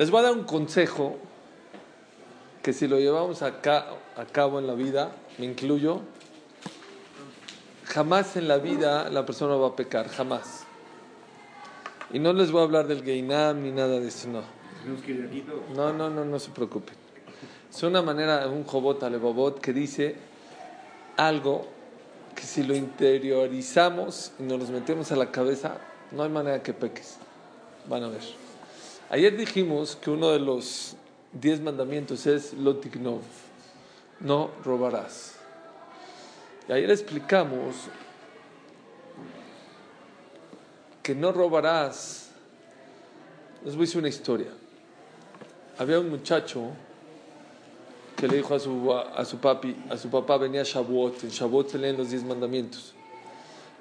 Les voy a dar un consejo que si lo llevamos a, a cabo en la vida, me incluyo, jamás en la vida la persona va a pecar, jamás. Y no les voy a hablar del Geinam ni nada de eso, no. No, no, no, no se preocupen. Es una manera, un jobot alebobot que dice algo que si lo interiorizamos y nos lo metemos a la cabeza, no hay manera que peques. Van a ver. Ayer dijimos que uno de los diez mandamientos es lotiknov, no robarás. Y ayer explicamos que no robarás. Les voy a decir una historia. Había un muchacho que le dijo a su, a, su papi, a su papá, venía Shavuot, en Shavuot se leen los diez mandamientos.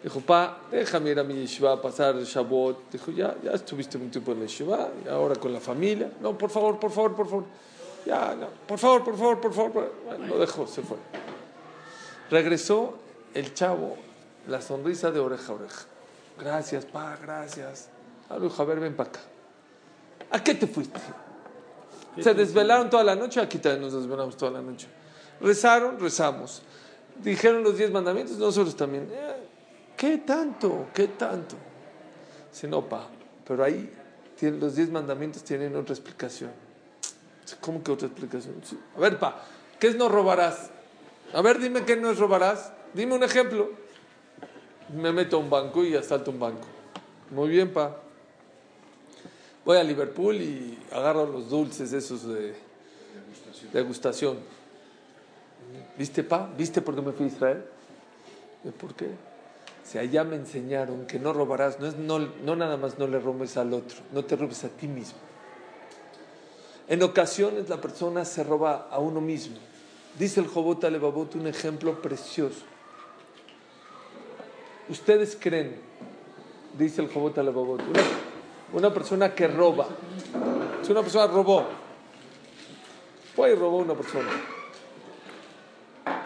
Dijo, pa, déjame ir a mi yeshiva a pasar Shavuot. Dijo, ya, ya estuviste un tiempo en la yeshiva, y ahora con la familia. No, por favor, por favor, por favor. Ya, no, por favor, por favor, por favor. Bueno, lo dejó, se fue. Regresó el chavo, la sonrisa de oreja a oreja. Gracias, pa, gracias. Ah, dijo, a ver, ven para acá. ¿A qué te fuiste? Se desvelaron toda la noche, aquí también nos desvelamos toda la noche. Rezaron, rezamos. Dijeron los diez mandamientos, nosotros también. Eh, ¿Qué tanto? ¿Qué tanto? Si no, pa, pero ahí tienen, los diez mandamientos tienen otra explicación. ¿Cómo que otra explicación? A ver, pa, ¿qué es no robarás? A ver, dime qué no es robarás. Dime un ejemplo. Me meto a un banco y asalto un banco. Muy bien, pa voy a Liverpool y agarro los dulces esos de degustación. ¿Viste, pa? ¿Viste por qué me fui a Israel? ¿Por qué? Si allá me enseñaron que no robarás, no es no, no nada más no le robes al otro, no te robes a ti mismo. En ocasiones la persona se roba a uno mismo. Dice el Jobot Alebabot un ejemplo precioso. Ustedes creen, dice el Jobot Alebabot, una, una persona que roba. Si una persona robó, fue y robó una persona.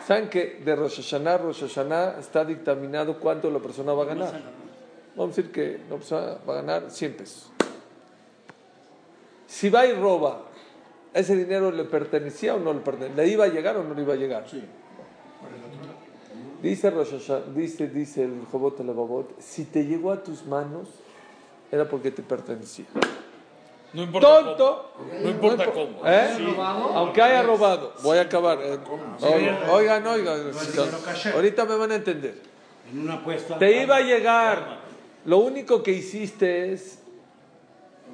¿Saben que de Rosh Hashanah, Rosh Hashanah está dictaminado cuánto la persona va a ganar? Vamos a decir que la persona va a ganar 100 pesos. Si va y roba, ¿ese dinero le pertenecía o no le pertenecía? ¿Le iba a llegar o no le iba a llegar? Sí. Dice, Rosh Hashanah, dice, dice el Jobot Levavot, si te llegó a tus manos, era porque te pertenecía. No importa Tonto. Cómo. No importa cómo. ¿Eh? Aunque haya robado. Voy a acabar. Eh, oigan, oigan. Ahorita me van a entender. En una apuesta. Te iba a llegar. Lo único que hiciste es.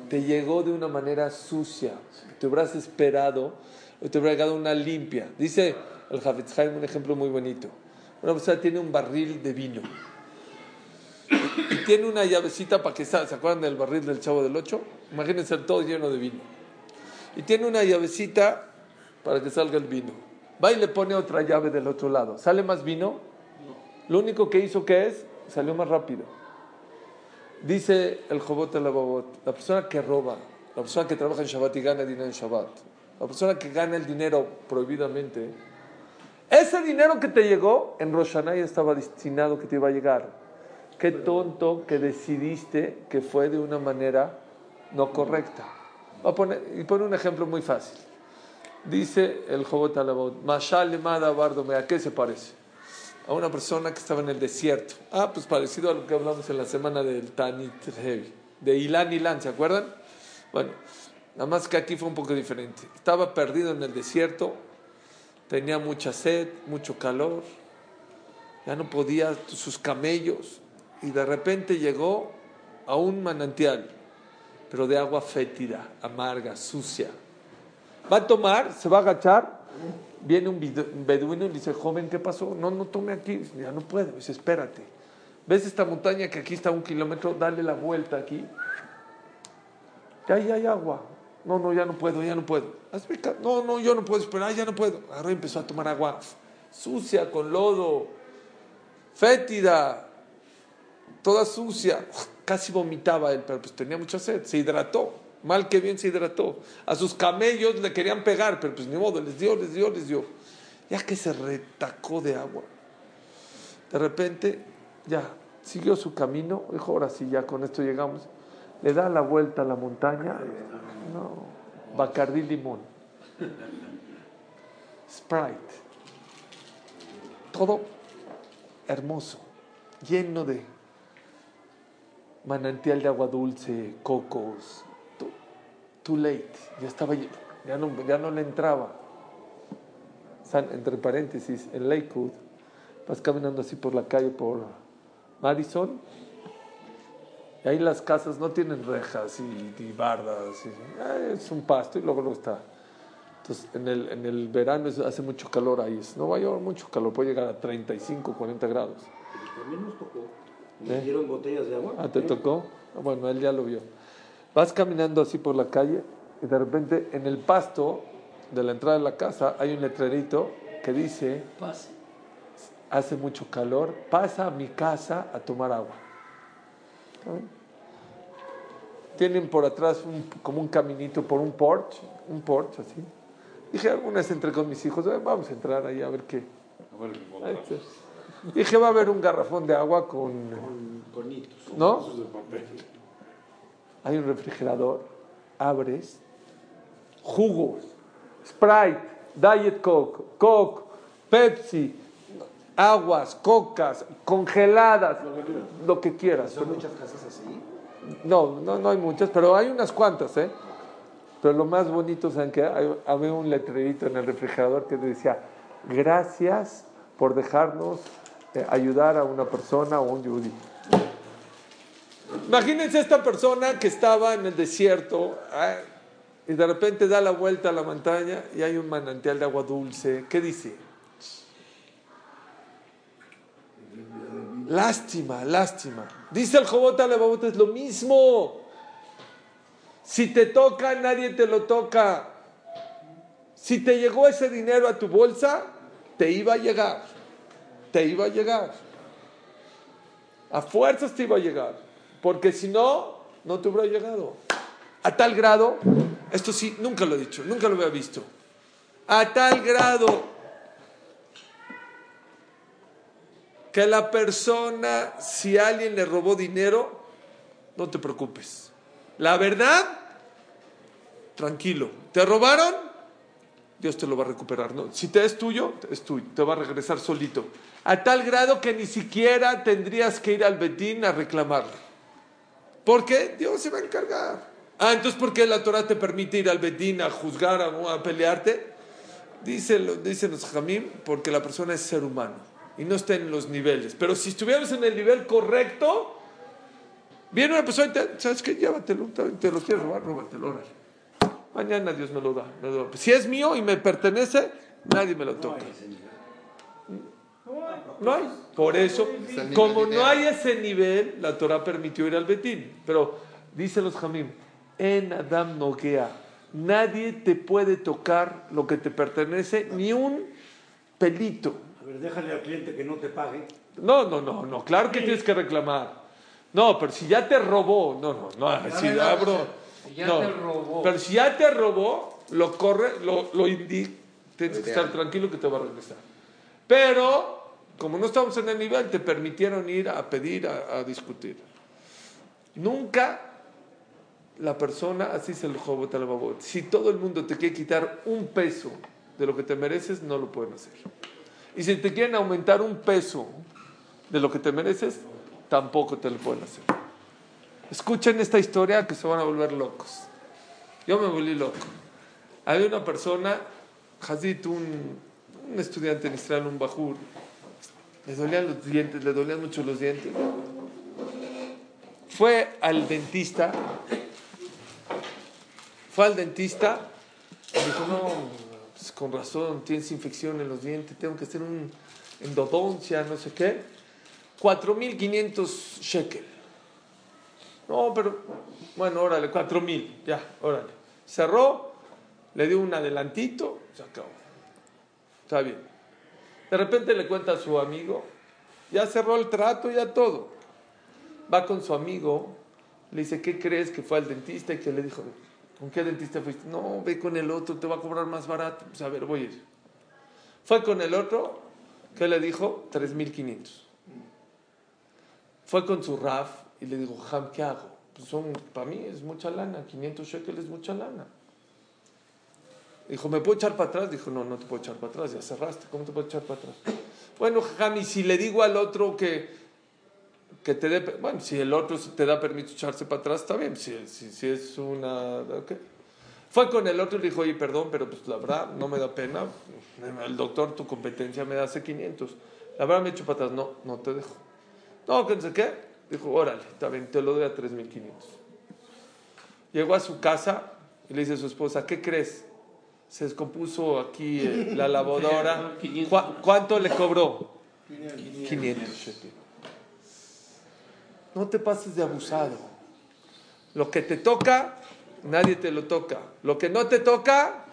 Te llegó de una manera sucia. Te hubieras esperado. O te hubiera llegado una limpia. Dice el Haim un ejemplo muy bonito. Una persona tiene un barril de vino tiene una llavecita para que salga. ¿Se acuerdan del barril del Chavo del Ocho? Imagínense todo lleno de vino. Y tiene una llavecita para que salga el vino. Va y le pone otra llave del otro lado. ¿Sale más vino? Lo único que hizo que es, salió más rápido. Dice el Jobot la Babot, la persona que roba, la persona que trabaja en Shabbat y gana dinero en Shabbat, la persona que gana el dinero prohibidamente, ese dinero que te llegó en Rosh Hashanah ya estaba destinado que te iba a llegar. Qué tonto que decidiste que fue de una manera no correcta. Voy a poner, y pone un ejemplo muy fácil. Dice el Jobot Alabot, Mashal Lemada Bardome, ¿a qué se parece? A una persona que estaba en el desierto. Ah, pues parecido a lo que hablamos en la semana del Tanit Heavy, de Ilan Ilan, ¿se acuerdan? Bueno, nada más que aquí fue un poco diferente. Estaba perdido en el desierto, tenía mucha sed, mucho calor, ya no podía sus camellos, y de repente llegó a un manantial, pero de agua fétida, amarga, sucia. Va a tomar, se va a agachar, viene un beduino y dice, joven, ¿qué pasó? No, no tome aquí, ya no puedo, dice, espérate. ¿Ves esta montaña que aquí está un kilómetro? Dale la vuelta aquí. Ya ahí hay agua. No, no, ya no puedo, ya no puedo. No, no, yo no puedo esperar, ya no puedo. Ahora empezó a tomar agua sucia, con lodo, fétida, toda sucia. Casi vomitaba él, pero pues tenía mucha sed. Se hidrató. Mal que bien se hidrató. A sus camellos le querían pegar, pero pues ni modo, les dio, les dio, les dio. Ya que se retacó de agua. De repente, ya, siguió su camino. Dijo, ahora sí, ya con esto llegamos. Le da la vuelta a la montaña. No, Bacardí limón. Sprite. Todo hermoso, lleno de manantial de agua dulce, cocos. Too, late. Ya estaba, ya no, ya no le entraba. Entre paréntesis, en Lakewood, vas caminando así por la calle por Madison, y ahí las casas no tienen rejas y, y bardas, y- ah, es un pasto y luego luego está. Entonces, en el, en el verano hace mucho calor ahí, es Nueva York, mucho calor, puede llegar a 35, 40 grados. También nos tocó. ¿Eh? Nos dieron botellas de agua. Ah, ¿te tocó? Ah, Bueno, él ya lo vio. Vas caminando así por la calle y de repente en el pasto de la entrada de la casa hay un letrerito que dice, Paz. hace mucho calor, pasa a mi casa a tomar agua. ¿Está bien? Tienen por atrás un- como un caminito por un porch, un porch así. Dije, alguna vez entré con mis hijos, "Eh, vamos a entrar ahí a ver qué. A ver, está. Dije, va a haber un garrafón de agua con... Con conitos. ¿No? Esos de papel. Hay un refrigerador, abres, jugos, Sprite, Diet Coke, Coke, Pepsi, aguas, cocas, congeladas, lo que quieras. Son muchas casas así. No, no, no hay muchas, pero hay unas cuantas, ¿eh? Pero lo más bonito, ¿saben? Hay- Había un letrerito en el refrigerador que decía, gracias por dejarnos eh, ayudar a una persona o un yudí. Imagínense esta persona que estaba en el desierto ah, y de repente da la vuelta a la montaña y hay un manantial de agua dulce. ¿Qué dice? Lástima, lástima. Dice el Jobot Alebabot, es lo mismo. Si te toca, nadie te lo toca. Si te llegó ese dinero a tu bolsa, te iba a llegar. Te iba a llegar. A fuerzas te iba a llegar. Porque si no, no te hubiera llegado. A tal grado, esto sí, nunca lo he dicho, nunca lo había visto. A tal grado que la persona, si alguien le robó dinero, no te preocupes. La verdad, tranquilo. ¿Te robaron? Dios te lo va a recuperar. ¿no? Si te es tuyo, es tuyo. Te va a regresar solito. A tal grado que ni siquiera tendrías que ir al Betín a reclamarle. Porque Dios se va a encargar. Ah, entonces ¿por qué la Torah te permite ir al Betín a juzgar, a, pelearte? Dice, dicen los jamim, porque la persona es ser humano y no está en los niveles. Pero si estuviéramos en el nivel correcto, viene una persona y te, ¿sabes qué? Llévatelo, te, te lo quieres robar, róbatelo, órale. Mañana Dios me lo da. me lo da. Si es mío y me pertenece, nadie me lo toca. No hay. Por eso, como no hay ese nivel, la Torah permitió ir al Betín. Pero dicen los Jamim, en Adam Noguea, nadie te puede tocar lo que te pertenece, ni un pelito. A ver, déjale al cliente que no te pague. No, no, no, no, claro que tienes que reclamar. No, pero si ya te robó, no, no, no, si, no, ah, no, bro, si ya no. te robó. Pero si ya te robó, lo corre, lo, lo indica, tienes que estar tranquilo que te va a regresar. Pero, como no estamos en el nivel, te permitieron ir a pedir, a, a discutir. Nunca la persona, así se el Jobot al Babot, si todo el mundo te quiere quitar un peso de lo que te mereces, no lo pueden hacer. Y si te quieren aumentar un peso de lo que te mereces, tampoco te lo pueden hacer. Escuchen esta historia que se van a volver locos. Yo me volví loco. Había una persona, Hazit, un, un estudiante en Israel, un bajur, le dolían los dientes, le dolían mucho los dientes. Fue al dentista, fue al dentista, y dijo, no, pues con razón, tienes infección en los dientes, tengo que hacer un endodoncia, no sé qué. 4.500 shekel. No, pero, bueno, órale, 4.000, ya, órale. Cerró, le dio un adelantito, se acabó. Está bien. De repente le cuenta a su amigo, ya cerró el trato, ya todo. Va con su amigo, le dice, ¿qué crees que fue al dentista? Y que le dijo, ¿con qué dentista fuiste? No, ve con el otro, te va a cobrar más barato. Pues a ver, voy a ir. Fue con el otro, ¿qué le dijo? 3.500. Fue con su RAF y le dijo, Ham, ¿qué hago? Pues son, para mí es mucha lana, 500 shekels es mucha lana. Dijo, ¿me puedo echar para atrás? Dijo, no, no te puedo echar para atrás, ya cerraste, ¿cómo te puedo echar para atrás? Bueno, Jami, si le digo al otro que, que te dé, bueno, si el otro te da permiso echarse para atrás, está bien, si, si, si es una... ok. Fue con el otro y le dijo, oye, perdón, pero pues la verdad no me da pena, el doctor, tu competencia me da hace 500, la verdad me echo para atrás, no, no te dejo. No, que no sé qué, dijo, órale, bien, te lo doy a 3500. Llegó a su casa y le dice a su esposa, ¿qué crees? Se descompuso aquí eh, la lavadora. ¿Cu- ¿Cuánto le cobró? 500 shekel. No te pases de abusado. Lo que te toca, nadie te lo toca. Lo que no te toca,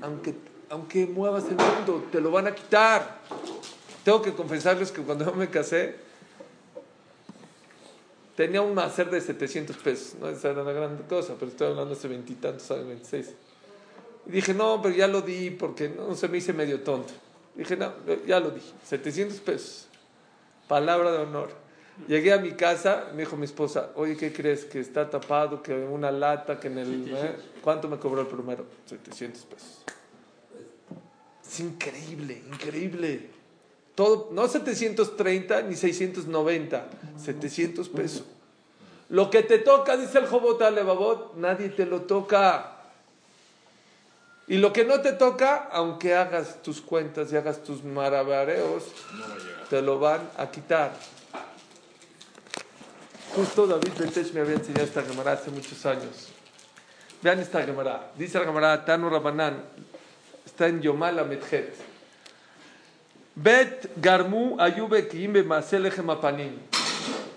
aunque, aunque muevas el mundo, te lo van a quitar. Tengo que confesarles que cuando yo me casé, tenía un máster de 700 pesos. No esa era una gran cosa, pero estoy hablando hace veintitantos años, 26. Y dije, no, pero ya lo di porque no se me hice medio tonto. Dije, no, ya lo di, 700 pesos. Palabra de honor. Llegué a mi casa, me dijo mi esposa, oye, ¿qué crees? Que está tapado, que una lata, que en el... ¿eh? ¿Cuánto me cobró el primero? 700 pesos. Es increíble, increíble. Todo, no 730 ni 690, 700 pesos. Lo que te toca, dice el Jobot Alevabot, nadie te lo toca. Y lo que no te toca, aunque hagas tus cuentas y hagas tus marabareos, te lo van a quitar. Justo David Betesh me había enseñado esta Gemara hace muchos años. Vean esta Gemara. Dice la Gemara, Tanu Rabanan, está en Yomala Medjet. Bet Garmu Ayube Kiimbe Maselechem Apanim.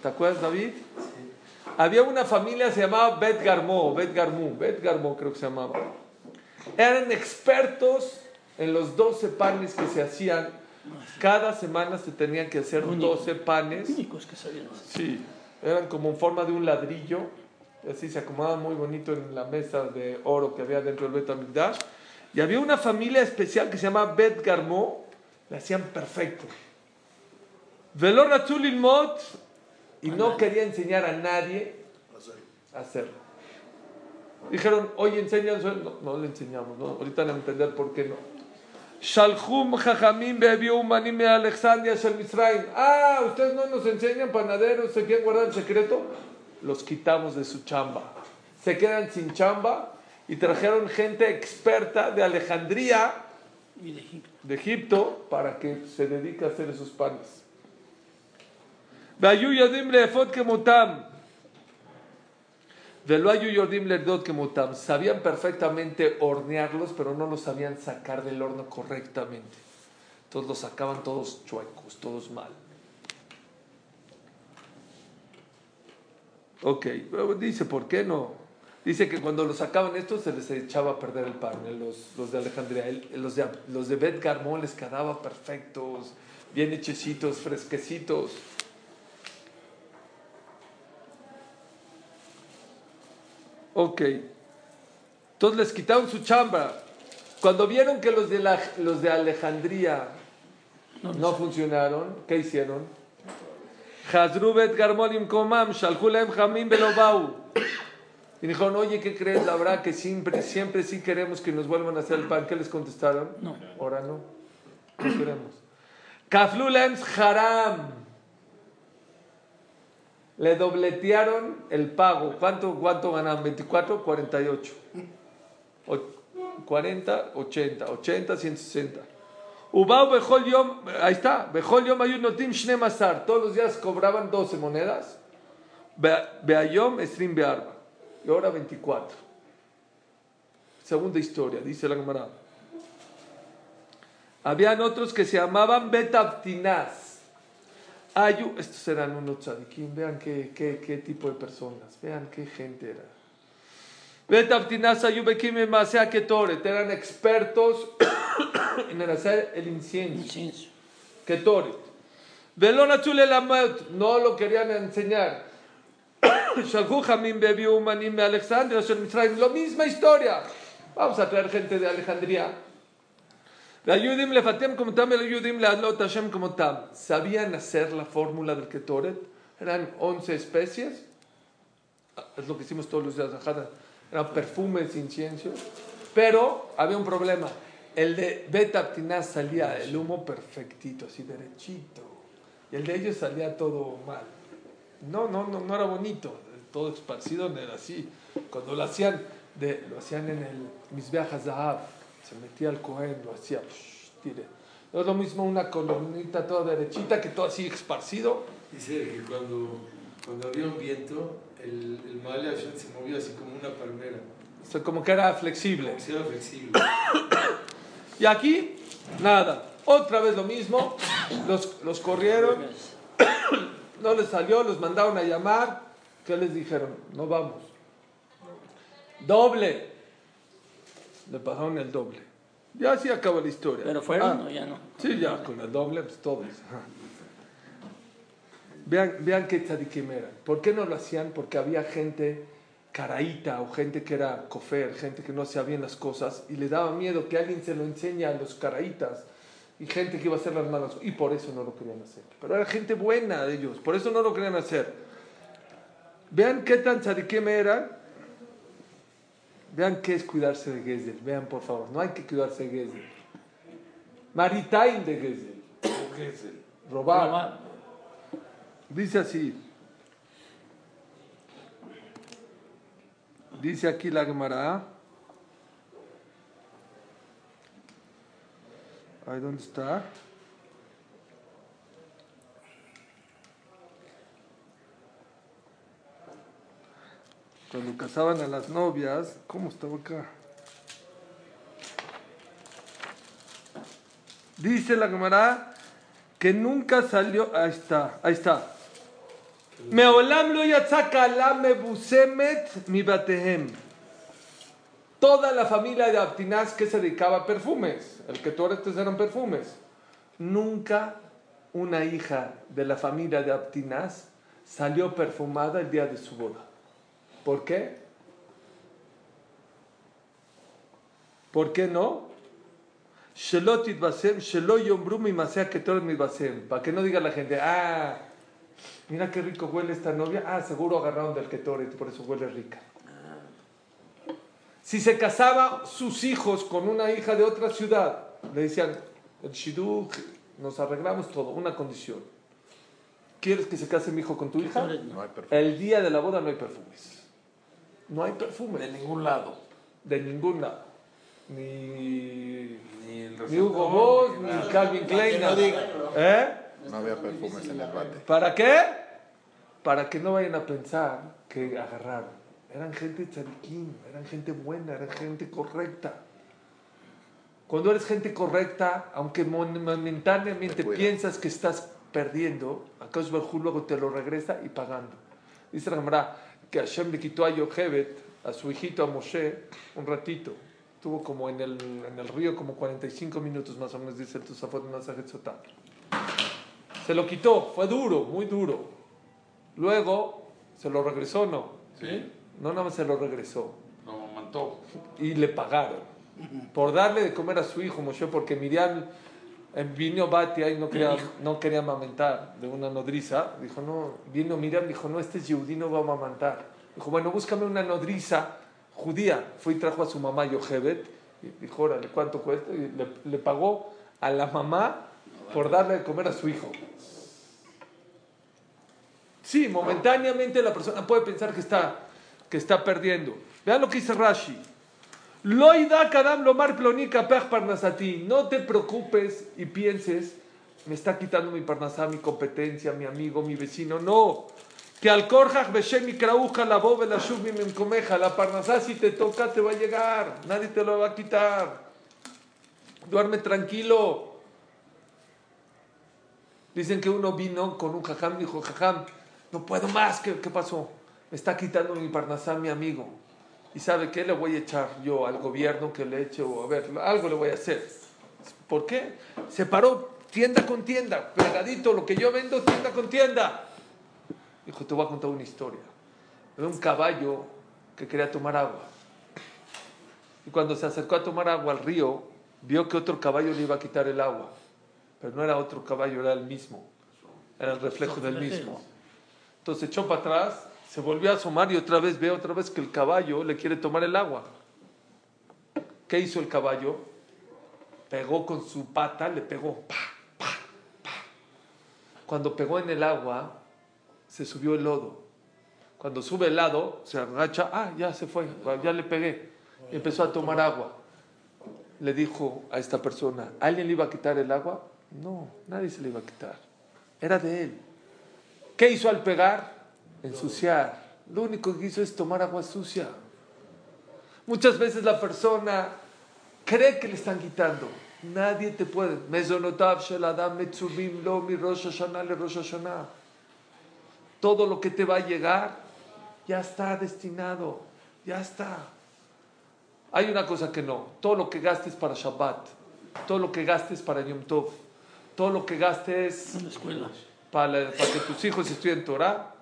¿Te acuerdas, David? Había una familia, se llamaba Bet Garmo, Bet Garmu, Bet Garmo creo que se llamaba. Eran expertos en los 12 panes que se hacían. Cada semana se tenían que hacer 12 panes. únicos que sabían. Sí, eran como en forma de un ladrillo. Así se acomodaban muy bonito en la mesa de oro que había dentro del Bet Amigdash. Y había una familia especial que se llama Bet Garmo. Le hacían perfecto. Velor Ilmot. Y no quería enseñar a nadie a hacerlo. Dijeron, oye, enséñanos. No, no le enseñamos. ¿no? Ahorita van a entender por qué no. Shalchum Jajamim bebió Umanim de Alexandria Shel Misraim. Ah, ustedes no nos enseñan panaderos, se quieren guardar el secreto. Los quitamos de su chamba. Se quedan sin chamba y trajeron gente experta de Alejandría, Y de Egipto. de Egipto, para que se dedique a hacer esos panes. והיו יודעים לאפות כמותם. ולא היו יודעים לרדות כמותם. Sabían perfectamente hornearlos, pero no los sabían sacar del horno correctamente. Entonces los sacaban todos chuecos, todos mal. Ok, luego dice, ¿por qué no? Dice que cuando los sacaban estos se les echaba a perder el pan, eh, los, los de Alejandría. El- Los de, los de Bet Garmón les quedaba perfectos, bien hechecitos, fresquecitos. Ok. Entonces les quitaron su chamba. Cuando vieron que los de, la- los de Alejandría no, funcionaron, ¿qué hicieron? Hazru bet garmonim komam, shalhu lehem jamim belobau. Y dijeron, oye, ¿qué crees? La verdad que siempre, siempre sí queremos que nos vuelvan a hacer el pan. ¿Qué les contestaron? No. Ahora no. No queremos. Kaflu lehem haram. Le dobletearon el pago. ¿Cuánto, cuánto ganaban? ¿24? 48. O- 40, 80. 80, 160. Ubau Bejol Yom, ahí está, Bejol Yom Ayud Notim Shne Masar. Todos los días cobraban 12 monedas. Be- Beayom Esrim Bearba. Y ahora 24. Segunda historia, dice la Gemara. Habían otros que se llamaban Betaptinaz. Ayu, estos eran unos tzadikim, vean qué, qué, qué tipo de personas, vean qué gente era. Betaptinaz Ayubekim Masea Ketoret, eran expertos en el hacer el incienso. Incienso. Ketoret. Velona Lamot, no lo querían enseñar. Shalhu Hamim bebió Manim de Alejandría, lo misma historia. Vamos a traer gente de Alejandría. Ayudim lefatem como tam, ayudim leadlot Hashem como tam. ¿Sabían hacer la fórmula del Ketoret? Eran 11 especies. Es lo que hicimos todos los días, Eran perfumes, incienso. Pero había un problema. El de Betaptiná salía el humo perfectito, así derechito. Y el de ellos salía todo mal. No, no, no, no era bonito. Todo esparcido era así. Cuando lo hacían, de, lo hacían en el Misbeach Zahab, se metía al Cohen, lo hacía, psh, tire. No es lo mismo una columnita toda derechita que todo así esparcido. Dice que cuando, cuando había un viento, el, el Maale Hashem se movía así como una palmera, O sea, como que era flexible. como si era flexible. Y aquí, nada. Otra vez lo mismo. Los, los corrieron, no les salió, los mandaron a llamar. ¿Qué les dijeron? No vamos. Doble. Le pagaron el doble. Ya así acabó la historia. Pero fueron, Ah, no, ya no. Sí, ya con el doble, pues todos. Vean, vean qué tzadikim eran. ¿Por qué no lo hacían? Porque había gente caraíta o gente que era cofer, gente que no hacía bien las cosas y le daba miedo que alguien se lo enseñe a los caraítas y gente que iba a hacer las malas y por eso no lo querían hacer. Pero era gente buena de ellos, por eso no lo querían hacer. Vean qué tan tzadikim eran. Vean qué es cuidarse de Gezel. Vean, por favor, no hay que cuidarse de Gezel. Maritain de Gezel. Robar. Dice así. Dice aquí la Gemara. Ahí dónde está. Cuando casaban a las novias, ¿cómo estaba acá? Dice la Gemara que nunca salió. Ahí está, ahí está. Meolam lo yatzaka la mebusemet mi batehem. Toda la familia de Abtinaz que se dedicaba a perfumes, el que toretes eran perfumes. Nunca una hija de la familia de Abtinaz salió perfumada el día de su boda. ¿Por qué? ¿Por qué no? Para que no diga la gente, ah, mira qué rico huele esta novia. Ah, seguro agarraron del ketoret, por eso huele rica. Si se casaba sus hijos con una hija de otra ciudad, le decían, el shidduch, nos arreglamos todo, una condición. ¿Quieres que se case mi hijo con tu hija? No hay. El día de la boda no hay perfumes. No hay perfumes. De ningún lado. De ningún lado. Ni, Ni el ni Hugo Boss, ni Calvin Klein. nada. ¿Eh? No había perfumes en el bate. ¿Para qué? Para que no vayan a pensar que agarraron. Eran gente tzadikim, eran gente buena, eran gente correcta. Cuando eres gente correcta, aunque momentáneamente piensas que estás perdiendo, Akash Barjú luego te lo regresa y pagando. Dice la Gemara que Hashem le quitó a Yochebet, a su hijito, a Moshe, un ratito. Estuvo como en el, en el río como 45 minutos más o menos, dice el Tosafot Masajet Sotah. Se lo quitó, fue duro, muy duro. Luego se lo regresó, ¿no? ¿Sí? No, nada más se lo regresó. Lo amamantó. Y le pagaron. Por darle de comer a su hijo Moshe, porque Miriam vino Batia y no quería, no quería amamantar de una nodriza. Dijo, no, vino Miriam, dijo, no, este yudí no va a amamantar. Dijo, bueno, búscame una nodriza judía. Fue y trajo a su mamá Yochebet. Y dijo, órale, ¿cuánto cuesta? Y le, le pagó a la mamá por darle de comer a su hijo. Sí, momentáneamente la persona puede pensar que está, que está perdiendo. Vean lo que dice Rashi. Loida kadam lomar plonika pech parnasati. No te preocupes y pienses, me está quitando mi parnasá, mi competencia, mi amigo, mi vecino. No. Que al korjach mi krauja la bobe la shuv mi memkomeja. La parnasá si te toca te va a llegar. Nadie te lo va a quitar. Duerme tranquilo. Dicen que uno vino con un jajam, dijo, jajam, no puedo más, ¿qué, qué pasó? Me está quitando mi parnasá, mi amigo. ¿Y sabe qué le voy a echar yo al gobierno que le eche? O a ver, algo le voy a hacer. ¿Por qué? Se paró tienda con tienda, pegadito, lo que yo vendo, tienda con tienda. Dijo, te voy a contar una historia. Era un caballo que quería tomar agua. Y cuando se acercó a tomar agua al río, vio que otro caballo le iba a quitar el agua. Pero no era otro caballo, era el mismo. Era el reflejo del mismo. Entonces echó para atrás, se volvió a asomar y otra vez ve otra vez que el caballo le quiere tomar el agua. ¿Qué hizo el caballo? Pegó con su pata, le pegó. Pa, pa, pa. Cuando pegó en el agua, se subió el lodo. Cuando sube el lado, se agacha, ah, ya se fue, ya le pegué. Empezó a tomar agua. Le dijo a esta persona, ¿alguien le iba a quitar el agua? No, nadie se le iba a quitar. Era de él. ¿Qué hizo al pegar? Ensuciar. Lo único que hizo es tomar agua sucia. Muchas veces la persona cree que le están quitando. Nadie te puede. Todo lo que te va a llegar ya está destinado. Ya está. Hay una cosa que no. Todo lo que gastes para Shabbat, todo lo que gastes para Yom Tov, todo lo que gastes En la escuela. para, para que tus hijos estudien Torah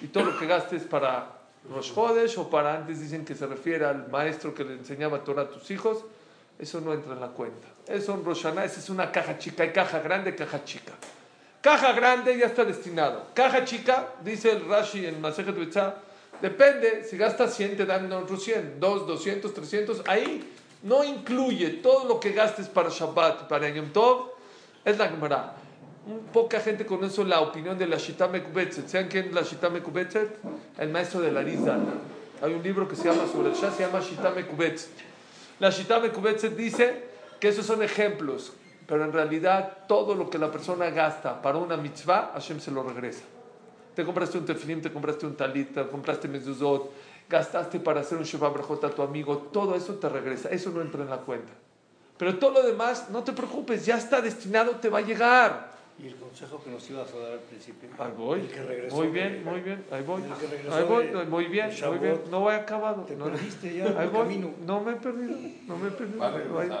y todo lo que gastes para Rosh Hodesh o para antes dicen que se refiere al maestro que le enseñaba Torah a tus hijos, eso no entra en la cuenta. Eso en Rosh esa es una caja chica, hay caja grande, caja chica. Caja grande ya está destinado. Caja chica, dice el Rashi en Masejet Betzah, depende, si gastas 100 te dan otros 100, 2, 200, 300, ahí no incluye todo lo que gastes para Shabbat, para Yom Tov, es la Gemara. Poca gente conoce la opinión de la Shita Mekubetzet. ¿Saben quién es la Shita Mekubetzet? El maestro de la Rizal. Hay un libro que se llama sobre el Shah, se llama Shita Mekubetzet. La Shita Mekubetzet dice que esos son ejemplos, pero en realidad todo lo que la persona gasta para una mitzvah, Hashem se lo regresa. Te compraste un tefilim, te compraste un talit, te compraste mezuzot, gastaste para hacer un Shabbat Brajot a tu amigo, todo eso te regresa, eso no entra en la cuenta. Pero todo lo demás, no te preocupes, ya está destinado, te va a llegar. Y el consejo que nos ibas a dar al principio. Ahí voy. El que regresó Muy de- bien, muy bien, ahí voy. Ahí voy, de- muy bien, muy bien. No voy acabado. Te no, perdiste ya Ahí el voy. camino. No me he perdido, no me he perdido. A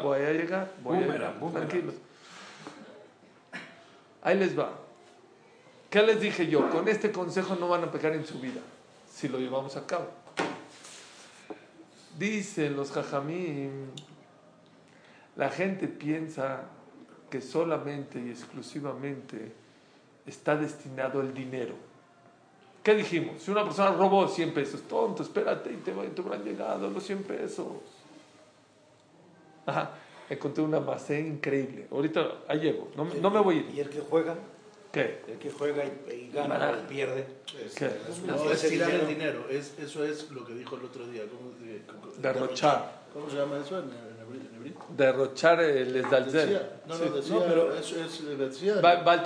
Voy, a llegar, voy a Boomerang, llegar. boomerang. Tranquilos. Ahí les va. ¿Qué les dije yo? Con este consejo no van a pecar en su vida, si lo llevamos a cabo. Dicen los jajamim, la gente piensa que solamente y exclusivamente está destinado el dinero. ¿Qué dijimos? Si una persona robó 100 pesos, tonto, espérate y te, te habrán llegado los 100 pesos. Ajá, encontré una macé increíble. Ahorita, ahí llego, no, me- no me voy a ir. Y el que juega, ¿Qué? el que juega y, y gana o pierde. ¿Qué? No, Ese es tirar dinero. el dinero. Es, eso es lo que dijo el otro día. ¿Cómo, cómo- Derrochar. ¿Cómo se llama eso Derrochar el esdalzer. No, no, decía, No, pero- eso es, decía, Ba-.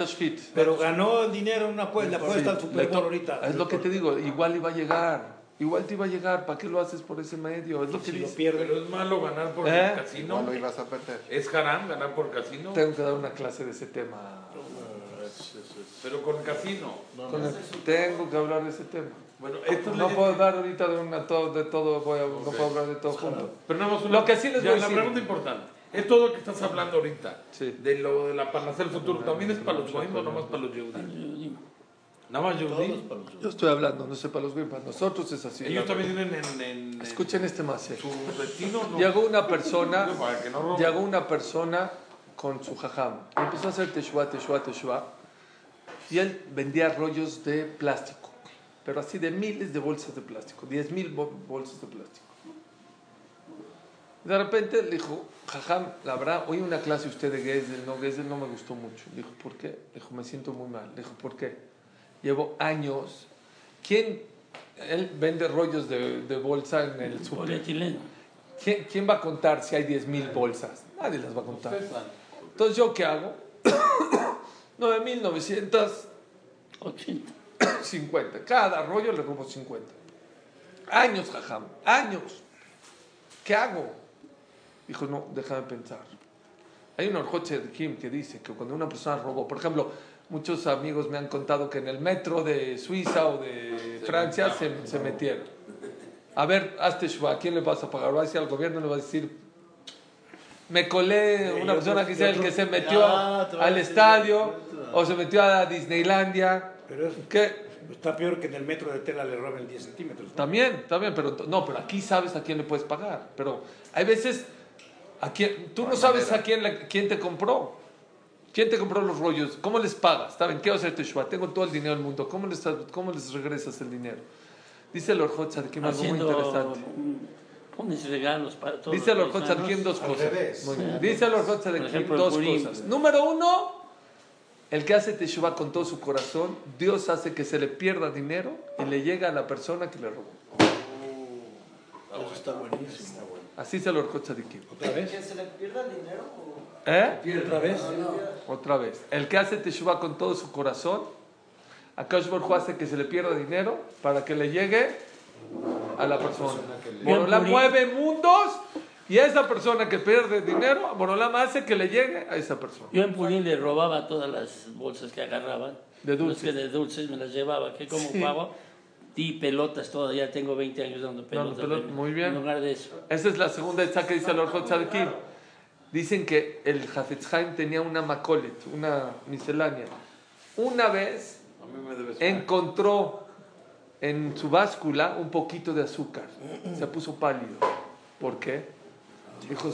Pero ganó el dinero en una apuesta, la apuesta al Le Super Bowl ahorita. Es lo que te digo, igual iba a llegar. Igual te iba a llegar. ¿Para qué lo haces por ese medio? Es lo que Si lo dice. pierde, Pero es malo ganar por ¿Eh? el casino. Igual lo ibas a perder. Es haram ganar por casino. Tengo que dar una clase de ese tema. Pero con casino. Con el- tengo que hablar de ese tema. Bueno, esto No le- puedo dar ahorita de, una, todo, de todo, voy a- no puedo hablar de todo junto. Pero nada más una- Lo que sí les ya, voy a La decir. pregunta importante. Es todo lo que estás hablando ahorita. Sí. De lo de la panacea del futuro. ¿También es para los goyim o nomás para los yehudim? Nada más los Yo estoy hablando, no sé para los para nosotros es así. Ellos también tienen en, en, en Escuchen este más. su destino. ¿no? Llegó una persona, no llegó una persona con su jajam y empezó a hacer teshua, teshua, teshua. Y él vendía rollos de plástico, pero así de miles de bolsas de plástico, 10 mil bo- bolsas de plástico. De repente le dijo, jajam, la verdad, hoy una clase usted de Gesell, no, Gesell no me gustó mucho. Le dijo, ¿por qué? Le dijo, me siento muy mal. Le dijo, ¿por qué? Llevo años. ¿Quién? Él vende rollos de, de bolsa en el super. ¿Quién, quién va a contar si hay 10 mil bolsas? Nadie las va a contar. Entonces, ¿yo qué hago? 9.950. 80. Cada rollo le robo 50. Años, jajam. Años. ¿Qué hago? Dijo, no, déjame pensar. Hay un orjoche de Kim que dice que cuando una persona robó, por ejemplo, muchos amigos me han contado que en el metro de Suiza o de Francia se, se metieron. A ver, hazte ¿a quién le vas a pagar? ¿Va a decir al gobierno? Le va a decir, me colé, una persona que el que se metió Ah, al estadio o se metió a Disneylandia. Pero es- ¿Qué? está peor que en el metro de tela le roben 10 centímetros. ¿no? También, también, pero no, pero aquí sabes a quién le puedes pagar. Pero hay veces, a quién, tú no sabes manera. a quién, le- quién te compró. ¿Quién te compró los rollos? ¿Cómo les pagas? ¿Saben? Quiero hacer Teshuvah, tengo todo el dinero del mundo. ¿Cómo les, cómo les regresas el dinero? Dice el Orjot Tzadikim algo muy interesante. un Pones regalos para todos. Dice los los Orjot. Tzadkim dos cosas. Dice los Orjot el dos cosas. Número uno, el que hace Teshuvah con todo su corazón, Dios hace que se le pierda dinero y le llega a la persona que le robó. Eso está buenísimo. Así se lo Orjot Tzadkim. ¿Otra vez? ¿Que se le pierda el dinero? o- ¿Eh? ¿Otra vez? Otra vez. El que hace Teshuvah con todo su corazón, a Kadosh Baruj Hu hace que se le pierda dinero para que le llegue a la persona. Borolá Bien, mueve mundos y esa persona que pierde dinero, Borolá hace que le llegue a esa persona. Yo en Purín le robaba todas las bolsas que agarraban. De Los dulces. que de dulces me las llevaba. Que como Sí. pago. Di pelotas todavía. Tengo 20 años dando pelotas. pelot- pero muy bien. En lugar de eso. Esa es la segunda esta que dice el Orjot Tzadkim. Dicen que el Hafetz Haim tenía una macolet, una miscelánea. Una vez A encontró en su báscula un poquito de azúcar. Se puso pálido. ¿Por qué? Dijo,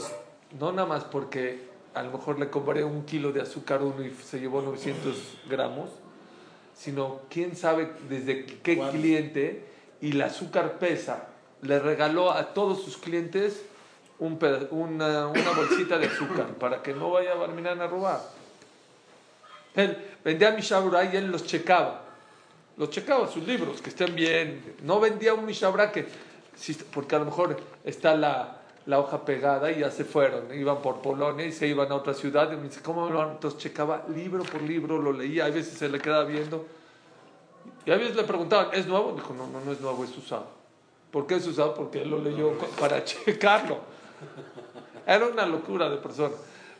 no nada más porque a lo mejor le compré un kilo de azúcar uno y se llevó 900 gramos, sino quién sabe desde qué cliente y el azúcar pesa. Le regaló a todos sus clientes un una, una bolsita de azúcar para que no vaya a Barminan a robar. Él vendía Mishabra y él los checaba. Los checaba sus libros, que estén bien. No vendía un Mishabra que, porque a lo mejor está la, la hoja pegada y ya se fueron. Iban por Polonia y se iban a otra ciudad. Y me dice, ¿cómo lo han-?" Entonces checaba libro por libro, lo leía. A veces se le quedaba viendo. Y a veces le preguntaban, ¿es nuevo? Dijo, no, no, no es nuevo, es usado. ¿Por qué es usado? Porque él lo leyó para checarlo. Era una locura de persona.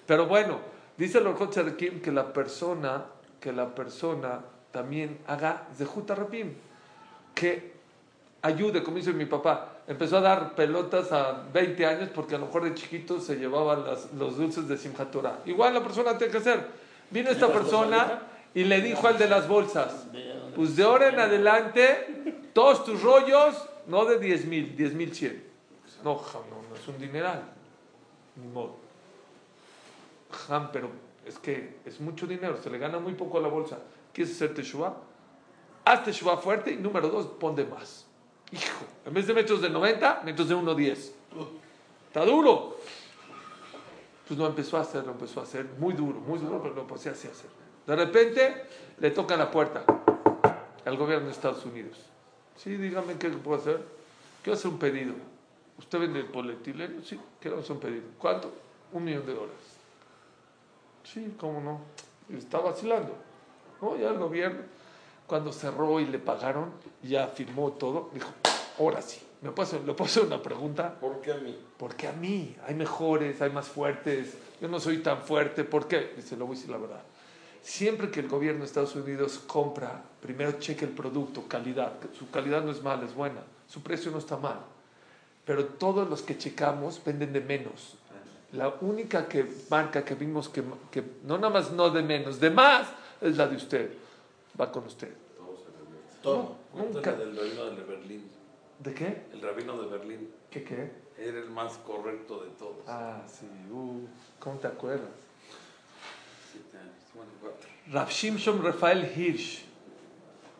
Pero bueno, dice el Orjot Tzadkim que la persona, que la persona también haga Zehut Rabim, que ayude, como dice mi papá. Empezó a dar pelotas a 20 años porque a lo mejor de chiquito se llevaban las- los dulces de Simchat Torah. Igual la persona tiene que hacer. Vino esta persona y le dijo al de las bolsas, pues de ahora en adelante, todos tus rollos, no de 10 mil, 10 mil 100. No, jam, no, no es un dineral. Ni modo. Jam, pero es que es mucho dinero, se le gana muy poco a la bolsa. ¿Quieres hacer Teshuvah? Haz Teshuvah fuerte y número dos, pon de más. Hijo, en vez de metros de 90, metros de 1.10. Está duro. Pues no empezó a hacer, lo empezó a hacer muy duro, muy duro, pero lo así a hacer. De repente le toca la puerta al gobierno de Estados Unidos. Sí, dígame qué puedo hacer. Quiero hacer un pedido. ¿Usted vende el polietileno? Sí, quiero hacer un pedido. ¿Cuánto? Un millón de dólares. Sí, cómo no. Está vacilando. No, ya el gobierno, cuando cerró y le pagaron, ya firmó todo, dijo, ahora sí. ¿Me puedo ¿Le puedo hacer una pregunta? ¿Por qué a mí? ¿Por qué a mí? Hay mejores, hay más fuertes. Yo no soy tan fuerte. ¿Por qué? Dice, lo voy a decir la verdad. Siempre que el gobierno de Estados Unidos compra, primero cheque el producto, calidad. Su calidad no es mala, es buena. Su precio no está mal. Pero todos los que checamos venden de menos. La única que marca que vimos que, que no nada más no de menos, de más, es la de usted. Va con usted. Todo. Nunca. Cuéntale del rabino de Berlín. ¿De qué? El rabino de Berlín ¿Qué qué? era el más correcto de todos. Ah, sí. Uh, ¿Cómo te acuerdas? Siete años, bueno, cuatro. Rav Shimshon Rafael Hirsch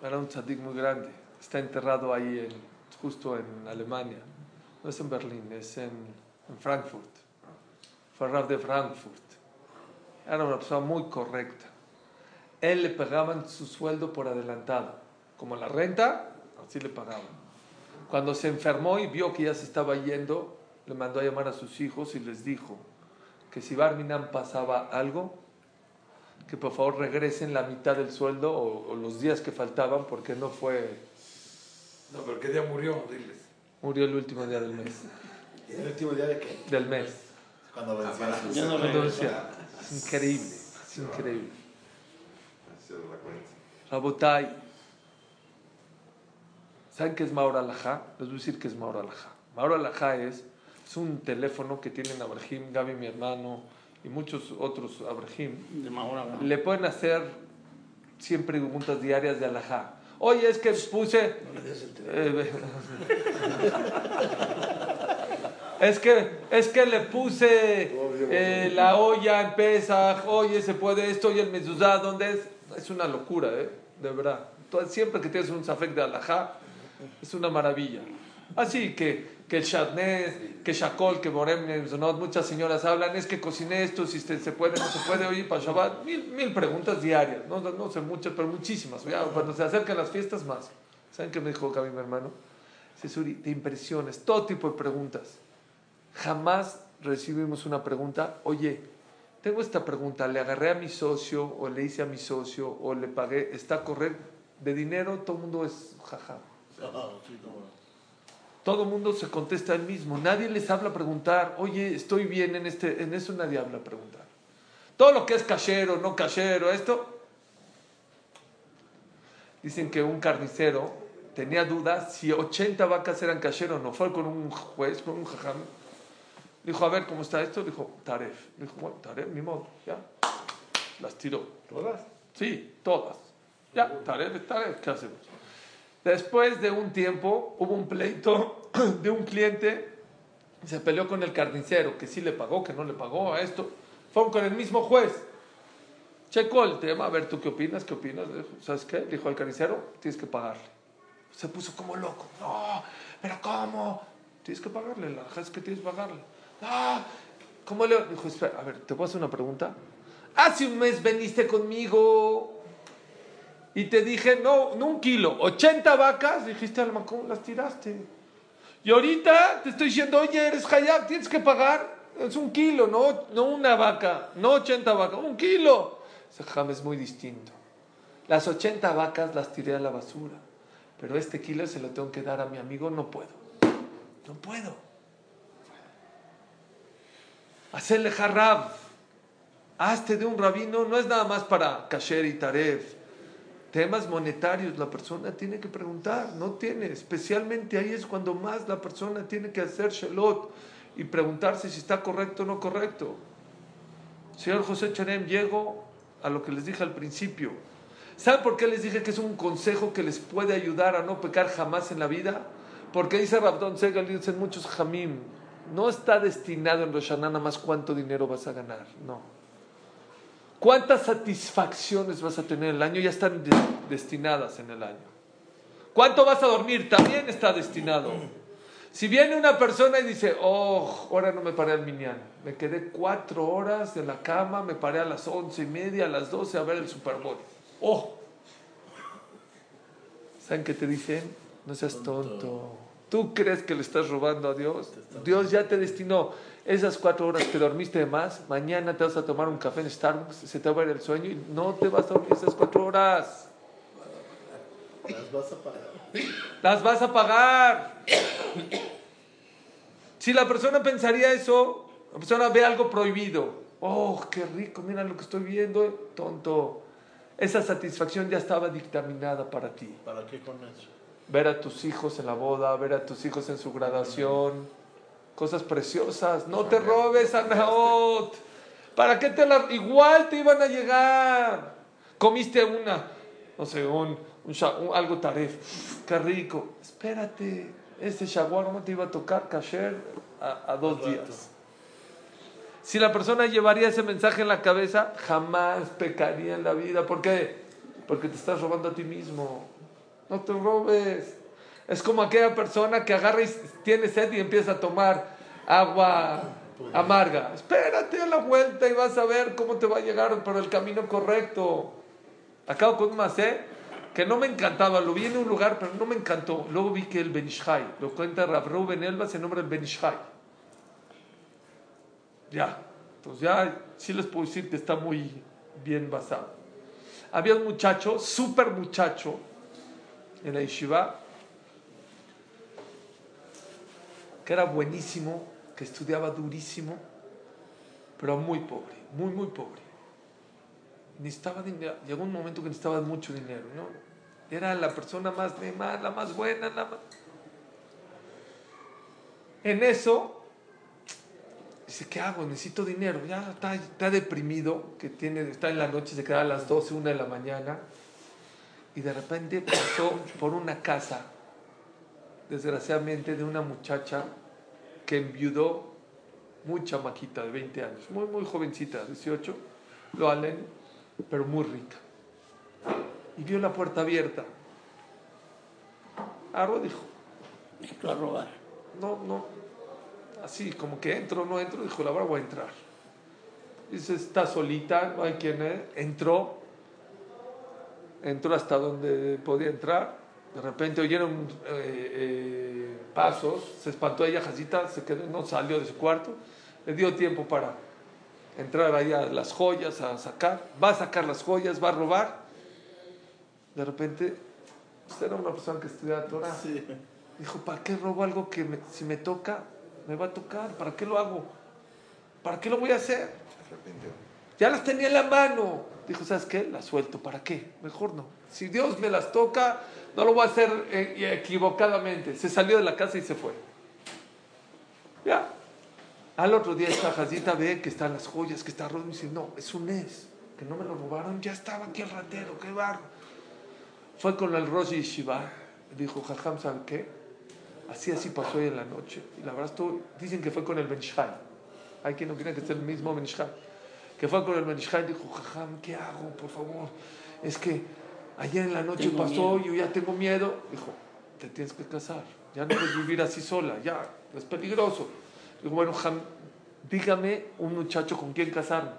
era un tzadik muy grande. Está enterrado ahí, en, justo en Alemania. No es en Berlín, es en, en Frankfurt. Fue Rav de Frankfurt. Era una persona muy correcta. Él le pagaban su sueldo por adelantado. Como la renta, así le pagaban. Cuando se enfermó y vio que ya se estaba yendo, le mandó a llamar a sus hijos y les dijo que si Barminan pasaba algo, que por favor regresen la mitad del sueldo o, o los días que faltaban porque no fue, No, pero ¿qué día murió? Diles. murió el último día del mes. ¿El último día de qué? Del mes. Cuando vencía la Ya no Cuando decía, es increíble, es increíble. Cierra la cuenta. Rabotai, ¿saben qué es Maura Alajá? Les voy a decir qué es Maura Alajá. Maura Alajá es, es un teléfono que tienen Abrahim, Gaby, mi hermano, y muchos otros Abrahim. De ¿no? Le pueden hacer 100 preguntas diarias de Alajá. Oye, es que puse... Eh, es que, es que le puse eh, la olla en Pesaj, oye, se puede esto, y el mezuzá, ¿dónde es? Es una locura, ¿eh? De verdad. Siempre que tienes un zafek de alajá, es una maravilla. Así que que el Shatnez, que Shakol, que Borem, Nezonot, muchas señoras hablan, es que cociné esto, si se, se puede, no se puede, oye, para Shabbat, mil, mil preguntas diarias, no, no, no sé muchas, pero muchísimas, ya, cuando se acercan las fiestas más. ¿Saben qué me dijo Gaby, mi hermano? Suri, te impresiones, todo tipo de preguntas. Jamás recibimos una pregunta, oye, tengo esta pregunta, le agarré a mi socio, o le hice a mi socio, o le pagué, ¿está correcto? De dinero, todo el mundo es jaja. Todo el mundo se contesta el mismo. Nadie les habla a preguntar, oye, estoy bien en este, en eso nadie habla a preguntar. Todo lo que es cachero, no cachero, esto. Dicen que un carnicero tenía dudas si 80 vacas eran cachero o no. Fue con un juez, con un jajam. Dijo, a ver, ¿cómo está esto? Dijo, taref. Dijo, bueno, taref, ni modo, ya. Las tiró. ¿Todas? Sí, todas. Ya, taref, es taref, ¿qué hacemos? Después de un tiempo hubo un pleito de un cliente, se peleó con el carnicero, que sí le pagó, que no le pagó a esto. Fueron con el mismo juez. Checó el tema, a ver, ¿tú qué opinas? ¿Qué opinas? Dijo, ¿Sabes qué? Dijo al carnicero, tienes que pagarle. Se puso como loco. No, pero ¿cómo? Tienes que pagarle, la verdad es que tienes que pagarle. No, ¿cómo le...? Dijo, espera, a ver, ¿te puedo hacer una pregunta? Hace un mes veniste conmigo y te dije, no, no un kilo, 80 vacas, dijiste, Alma, ¿cómo las tiraste? Y ahorita te estoy diciendo, oye, eres Hayab, tienes que pagar, es un kilo, no, no una vaca, no 80 vacas, un kilo. Ese jam es muy distinto. Las 80 vacas las tiré a la basura, pero este kilo se lo tengo que dar a mi amigo, no puedo. No puedo. Hacerle jarab, hazte de un rabino, no es nada más para kasher y taref temas monetarios la persona tiene que preguntar, no tiene, especialmente ahí es cuando más la persona tiene que hacer shelot y preguntarse si está correcto o no correcto. Señor José Cherem, llego a lo que les dije al principio. ¿Saben por qué les dije que es un consejo que les puede ayudar a no pecar jamás en la vida? Porque dice Rabdon Segal, dicen muchos Jamim, no está destinado en Rosh Hashanah nada más cuánto dinero vas a ganar, no. ¿Cuántas satisfacciones vas a tener el año? Ya están de- destinadas en el año. ¿Cuánto vas a dormir? También está destinado. Si viene una persona y dice, oh, ahora no me paré al minián, me quedé cuatro horas en la cama, me paré a las once y media, a las doce a ver el Super Bowl. Oh, ¿saben qué te dicen? No seas tonto. ¿Tú crees que le estás robando a Dios? Dios ya te destinó esas cuatro horas que dormiste de más. Mañana te vas a tomar un café en Starbucks, se te va a ir el sueño y no te vas a dormir esas cuatro horas. Las vas a pagar. Las vas a pagar. Si la persona pensaría eso, la persona ve algo prohibido. Oh, qué rico, mira lo que estoy viendo. Tonto. Esa satisfacción ya estaba dictaminada para ti. ¿Para qué con eso? Ver a tus hijos en la boda, ver a tus hijos en su graduación. Cosas preciosas. No te robes, Anaot. ¿Para qué te la.? Igual te iban a llegar. Comiste una, no sé, un, un sha- un- algo taref. Qué rico. Espérate. Ese shawarma te iba a tocar kasher a, a dos días. Si la persona llevaría ese mensaje en la cabeza, jamás pecaría en la vida. ¿Por qué? Porque te estás robando a ti mismo. No te robes. Es como aquella persona que agarra y tiene sed y empieza a tomar agua amarga. Espérate a la vuelta y vas a ver cómo te va a llegar por el camino correcto. Acabo con un macé que no me encantaba. Lo vi en un lugar, pero no me encantó. Luego vi que el Benishai, lo cuenta Rav Reuben Elba, se nombra el Benishai. Ya, pues ya sí les puedo decir que está muy bien basado. Había un muchacho, súper muchacho, en la yeshiva, que era buenísimo, que estudiaba durísimo, pero muy pobre, muy, muy pobre. Necesitaba dinero, llegó un momento que necesitaba mucho dinero, ¿no? Era la persona más más, la más buena, la más... En eso, dice, ¿qué hago? Necesito dinero. Ya está, está deprimido, que tiene, está en la noche, se queda a las 12, 1 de la mañana, y de repente pasó por una casa, desgraciadamente, de una muchacha que enviudó muy chamaquita, de 20 años, muy, muy jovencita, 18, lo alen, pero muy rica. Y vio la puerta abierta. Agarró, dijo, Entro a robar. no, no, así como que entro, no entro, dijo, la verdad voy a entrar. Dice, está solita, no hay quien, eh". entró, entró hasta donde podía entrar, de repente oyeron eh, eh, pasos, se espantó ella, Jacita, se quedó, no salió de su cuarto, le dio tiempo para entrar ahí a las joyas, a sacar, va a sacar las joyas, va a robar, de repente, usted era una persona que estudiaba Torah, Sí. dijo, ¿para qué robo algo que me- si me toca, me va a tocar? ¿Para qué lo hago? ¿Para qué lo voy a hacer? Ya las tenía en la mano. Dijo, ¿sabes qué? Las suelto. ¿Para qué? Mejor no. Si Dios me las toca, no lo voy a hacer eh, equivocadamente. Se salió de la casa y se fue. Ya. Al otro día esta Jacita ve que están las joyas, que está roto. Dice, no, es un es. Que no me lo robaron. Ya estaba aquí el ratero. Qué barro. Fue con el Rosh Shiva. Dijo, Jajam, ¿sabe qué? Así, así pasó hoy en la noche. Y la verdad, estuvo- dicen que fue con el Benishai. Hay quien no quiere que sea el mismo Benishai. Que fue con el Benishai y dijo, Jajam, ¿qué hago, por favor? Es que ayer en la noche Tengo pasó, miedo. yo ya tengo miedo. Dijo, te tienes que casar. Ya no puedes vivir así sola, ya, es peligroso. Dijo, bueno, Jam, dígame un muchacho con quien casarme.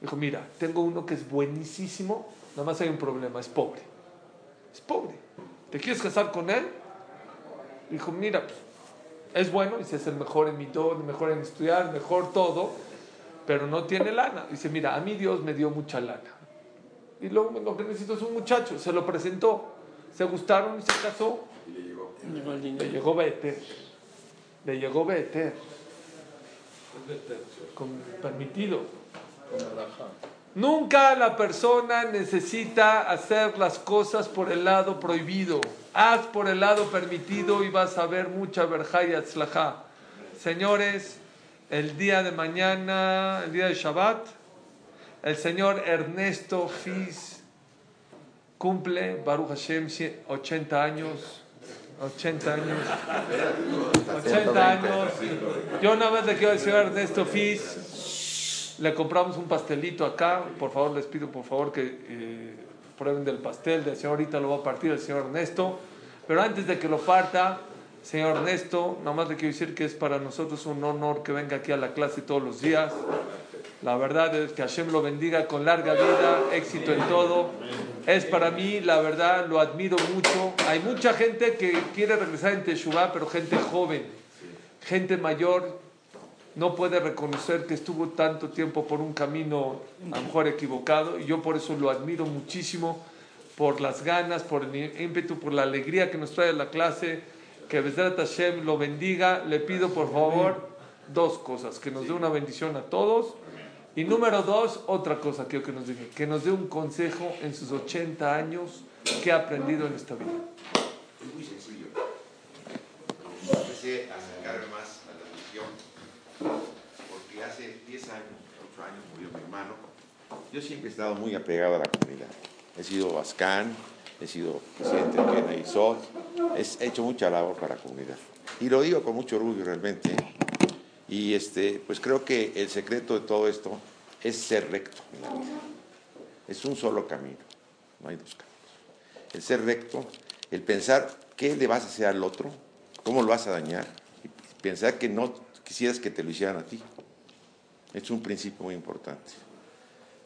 Dijo, mira, tengo uno que es buenísimo, nada más hay un problema, es pobre. Es pobre. ¿Te quieres casar con él? Dijo, mira, pues, es bueno, dice, es el mejor en mi todo, el mejor en estudiar, mejor todo, pero no tiene lana. Dice, mira, a mí Dios me dio mucha lana. Y luego lo que necesito es un muchacho. Se lo presentó, se gustaron y se casó. Llegó el Le dinero. llegó Beter. Le llegó Beter. Con permitido. Nunca la persona necesita hacer las cosas por el lado prohibido. Haz por el lado permitido y vas a ver mucha verja y atzlajá. Señores, el día de mañana, el día de Shabbat, el señor Ernesto Fis cumple, Baruch Hashem, 80 años. 80 años. 80 años. Yo una vez le quiero decir a Ernesto Fis, le compramos un pastelito acá. Por favor, les pido por favor que eh, prueben del pastel. El señor ahorita lo va a partir el señor Ernesto. Pero antes de que lo parta, señor Ernesto, nada más le quiero decir que es para nosotros un honor que venga aquí a la clase todos los días. La verdad es que Hashem lo bendiga con larga vida, éxito en todo. Es para mí, la verdad, lo admiro mucho. Hay mucha gente que quiere regresar en Teshuvah, pero gente joven, gente mayor, no puede reconocer que estuvo tanto tiempo por un camino a lo mejor equivocado. Y yo por eso lo admiro muchísimo, por las ganas, por el ímpetu, por la alegría que nos trae la clase. Que Bezrat Hashem lo bendiga. Le pido por favor dos cosas, que nos dé una bendición a todos. Y número dos, otra cosa quiero que nos diga, que nos dé un consejo en sus 80 años que ha aprendido en esta vida. Es muy sencillo. Empecé a acercarme más a la religión porque hace 10 años, 8 años murió mi hermano. Yo siempre he estado muy apegado a la comunidad. He sido Bascán, he sido presidente de Kena y Sot, he hecho mucha labor para la comunidad. Y lo digo con mucho orgullo realmente. Y este, pues creo que el secreto de todo esto es ser recto en la vida. Es un solo camino, no hay dos caminos. El ser recto, el pensar qué le vas a hacer al otro, cómo lo vas a dañar, y pensar que no quisieras que te lo hicieran a ti. Es un principio muy importante.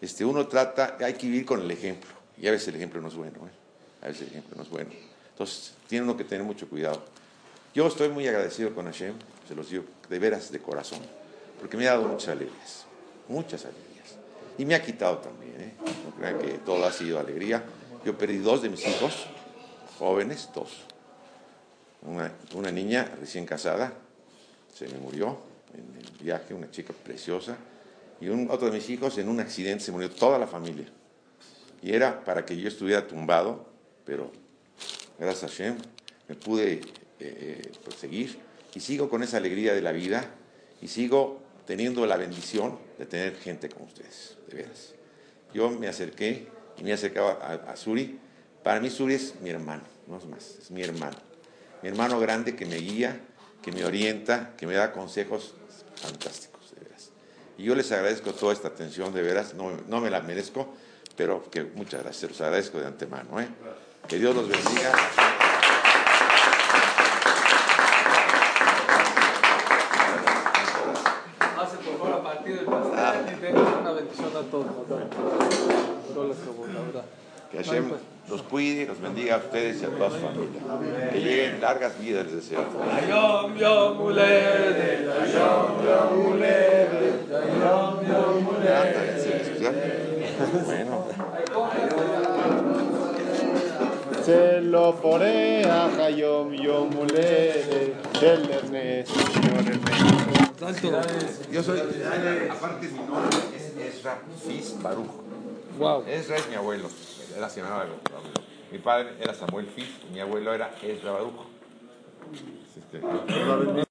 Este, uno trata, hay que vivir con el ejemplo, y a veces el ejemplo no es bueno, ¿eh? A veces el ejemplo no es bueno. Entonces, tiene uno que tener mucho cuidado. Yo estoy muy agradecido con Hashem, se los digo de veras, de corazón, porque me ha dado muchas alegrías, muchas alegrías. Y me ha quitado también, ¿eh? no crean que todo ha sido alegría. Yo perdí dos de mis hijos, jóvenes, dos. Una, una niña recién casada, se me murió en el viaje, una chica preciosa, y un, otro de mis hijos en un accidente se murió toda la familia. Y era para que yo estuviera tumbado, pero gracias a Hashem me pude eh, seguir y sigo con esa alegría de la vida y sigo teniendo la bendición de tener gente como ustedes, de veras. Yo me acerqué y me acercaba a, a Suri. Para mí Suri es mi hermano, no es más, es mi hermano. Mi hermano grande que me guía, que me orienta, que me da consejos fantásticos, de veras. Y yo les agradezco toda esta atención, de veras, no, no me la merezco, pero que muchas gracias, los agradezco de antemano. ¿eh? Que Dios los bendiga. Que Hashem los cuide y los bendiga a ustedes y a toda su familia. Que lleguen largas vidas, les deseo. Bueno. Lo porea Hayom Yom Ulede del Ernest, señor Ernest. Yo soy, aparte mi nombre es Ezra Fis Baruch. Wow. Ezra es mi abuelo, era se llamaba Mi padre era Samuel Fis y mi abuelo era Ezra Baruch.